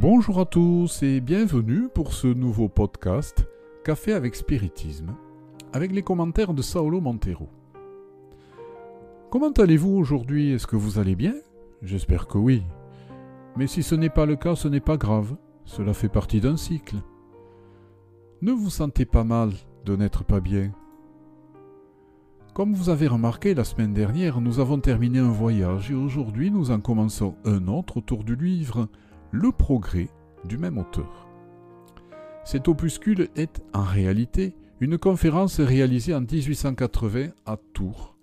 Bonjour à tous et bienvenue pour ce nouveau podcast Café avec Spiritisme, avec les commentaires de Saolo Montero. Comment allez-vous aujourd'hui? Est-ce que vous allez bien? J'espère que oui. Mais si ce n'est pas le cas, ce n'est pas grave. Cela fait partie d'un cycle. Ne vous sentez pas mal de n'être pas bien. Comme vous avez remarqué la semaine dernière, nous avons terminé un voyage et aujourd'hui nous en commençons un autre autour du livre Le progrès du même auteur. Cet opuscule est en réalité une conférence réalisée en 1880 à Tours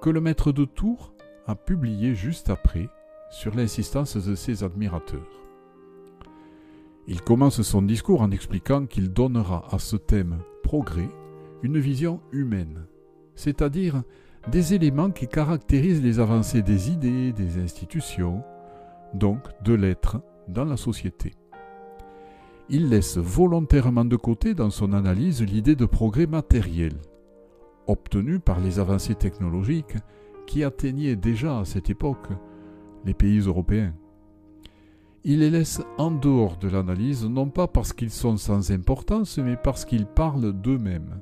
que le maître de Tours a publié juste après, sur l'insistance de ses admirateurs. Il commence son discours en expliquant qu'il donnera à ce thème progrès une vision humaine, c'est-à-dire des éléments qui caractérisent les avancées des idées, des institutions, donc de l'être dans la société. Il laisse volontairement de côté dans son analyse l'idée de progrès matériel, obtenus par les avancées technologiques qui atteignaient déjà à cette époque les pays européens. Il les laisse en dehors de l'analyse, non pas parce qu'ils sont sans importance, mais parce qu'ils parlent d'eux-mêmes.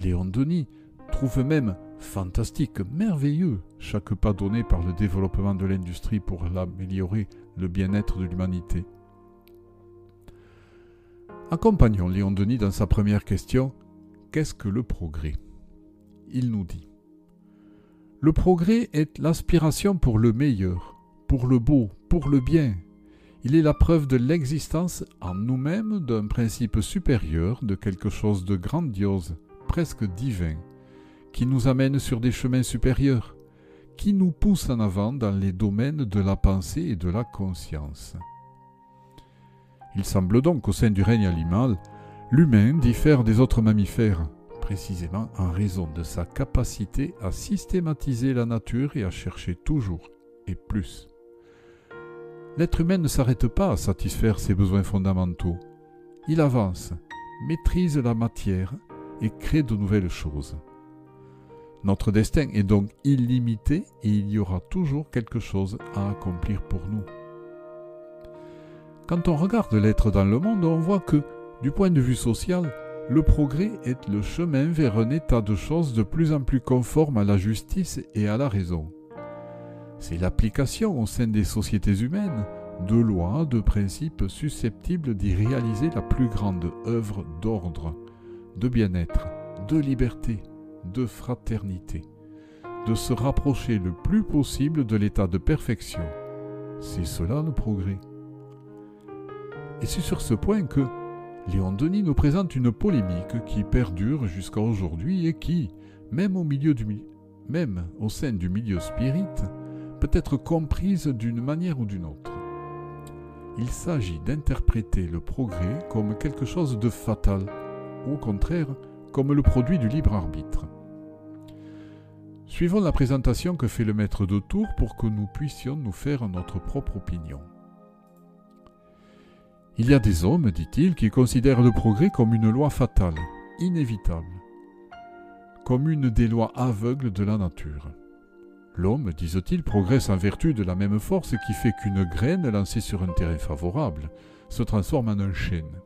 Léon Denis trouve même fantastique, merveilleux, chaque pas donné par le développement de l'industrie pour améliorer le bien-être de l'humanité. Accompagnons Léon Denis dans sa première question. Qu'est-ce que le progrès? Il nous dit. Le progrès est l'aspiration pour le meilleur, pour le beau, pour le bien. Il est la preuve de l'existence en nous-mêmes d'un principe supérieur, de quelque chose de grandiose, presque divin, qui nous amène sur des chemins supérieurs, qui nous pousse en avant dans les domaines de la pensée et de la conscience. Il semble donc qu'au sein du règne animal, l'humain diffère des autres mammifères, précisément en raison de sa capacité à systématiser la nature et à chercher toujours et plus. L'être humain ne s'arrête pas à satisfaire ses besoins fondamentaux. Il avance, maîtrise la matière et crée de nouvelles choses. Notre destin est donc illimité et il y aura toujours quelque chose à accomplir pour nous. Quand on regarde l'être dans le monde, on voit que, du point de vue social, le progrès est le chemin vers un état de choses de plus en plus conforme à la justice et à la raison. C'est l'application au sein des sociétés humaines de lois, de principes susceptibles d'y réaliser la plus grande œuvre d'ordre, de bien-être, de liberté, de fraternité, de se rapprocher le plus possible de l'état de perfection. C'est cela le progrès. Et c'est sur ce point que Léon Denis nous présente une polémique qui perdure jusqu'à aujourd'hui et qui, même au, milieu du, même au sein du milieu spirit, peut être comprise d'une manière ou d'une autre. Il s'agit d'interpréter le progrès comme quelque chose de fatal, ou au contraire comme le produit du libre arbitre. Suivons la présentation que fait le maître de tour pour que nous puissions nous faire notre propre opinion. Il y a des hommes, dit-il, qui considèrent le progrès comme une loi fatale, inévitable, comme une des lois aveugles de la nature. L'homme, disent-ils, progresse en vertu de la même force qui fait qu'une graine lancée sur un terrain favorable se transforme en un chêne.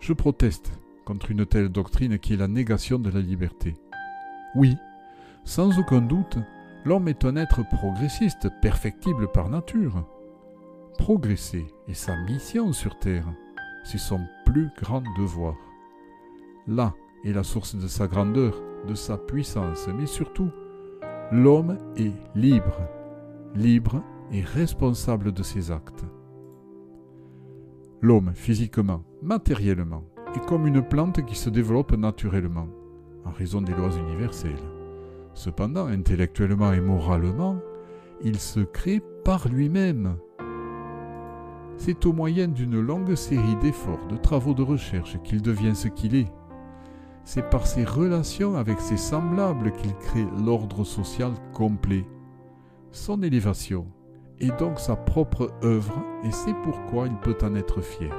Je proteste contre une telle doctrine qui est la négation de la liberté. Oui, sans aucun doute, l'homme est un être progressiste, perfectible par nature progresser et sa mission sur Terre. C'est son plus grand devoir. Là est la source de sa grandeur, de sa puissance, mais surtout, l'homme est libre, libre et responsable de ses actes. L'homme, physiquement, matériellement, est comme une plante qui se développe naturellement, en raison des lois universelles. Cependant, intellectuellement et moralement, il se crée par lui-même, c'est au moyen d'une longue série d'efforts, de travaux de recherche qu'il devient ce qu'il est. C'est par ses relations avec ses semblables qu'il crée l'ordre social complet. Son élévation est donc sa propre œuvre et c'est pourquoi il peut en être fier.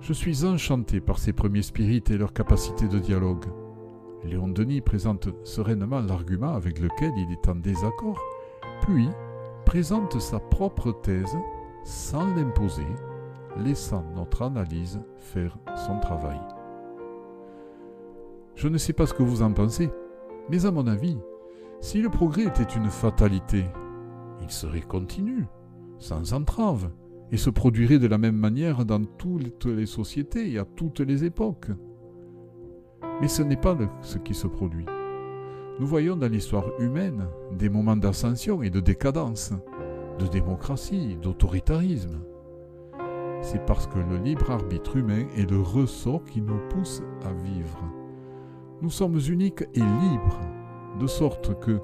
Je suis enchanté par ces premiers spirites et leur capacité de dialogue. Léon Denis présente sereinement l'argument avec lequel il est en désaccord, puis présente sa propre thèse sans l'imposer, laissant notre analyse faire son travail. Je ne sais pas ce que vous en pensez, mais à mon avis, si le progrès était une fatalité, il serait continu, sans entrave, et se produirait de la même manière dans toutes les sociétés et à toutes les époques. Mais ce n'est pas ce qui se produit. Nous voyons dans l'histoire humaine des moments d'ascension et de décadence, de démocratie, d'autoritarisme. C'est parce que le libre arbitre humain est le ressort qui nous pousse à vivre. Nous sommes uniques et libres, de sorte que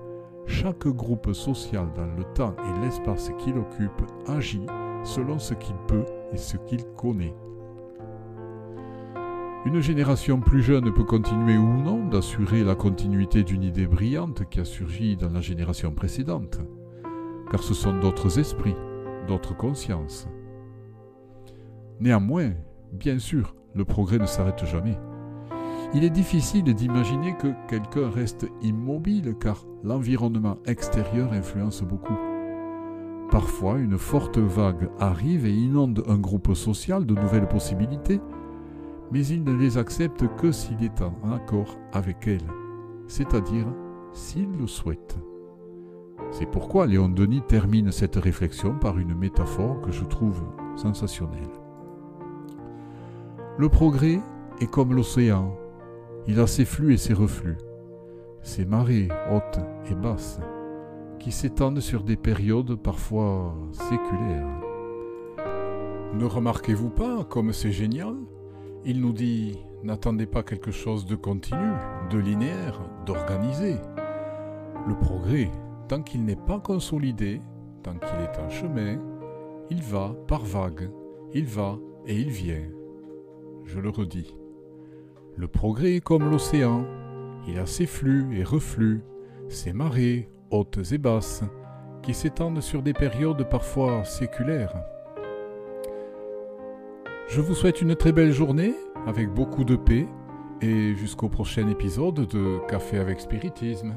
chaque groupe social dans le temps et l'espace qu'il occupe agit selon ce qu'il peut et ce qu'il connaît. Une génération plus jeune peut continuer ou non d'assurer la continuité d'une idée brillante qui a surgi dans la génération précédente, car ce sont d'autres esprits, d'autres consciences. Néanmoins, bien sûr, le progrès ne s'arrête jamais. Il est difficile d'imaginer que quelqu'un reste immobile car l'environnement extérieur influence beaucoup. Parfois, une forte vague arrive et inonde un groupe social de nouvelles possibilités, mais il ne les accepte que s'il est en accord avec elles, c'est-à-dire s'il le souhaite. C'est pourquoi Léon Denis termine cette réflexion par une métaphore que je trouve sensationnelle. Le progrès est comme l'océan, il a ses flux et ses reflux, ses marées hautes et basses, qui s'étendent sur des périodes parfois séculaires. Ne remarquez-vous pas comme c'est génial? Il nous dit n'attendez pas quelque chose de continu, de linéaire, d'organisé. Le progrès, tant qu'il n'est pas consolidé, tant qu'il est en chemin, il va par vagues, il va et il vient. Je le redis. Le progrès est comme l'océan, il a ses flux et reflux, ses marées hautes et basses, qui s'étendent sur des périodes parfois séculaires. Je vous souhaite une très belle journée avec beaucoup de paix et jusqu'au prochain épisode de Café avec Spiritisme.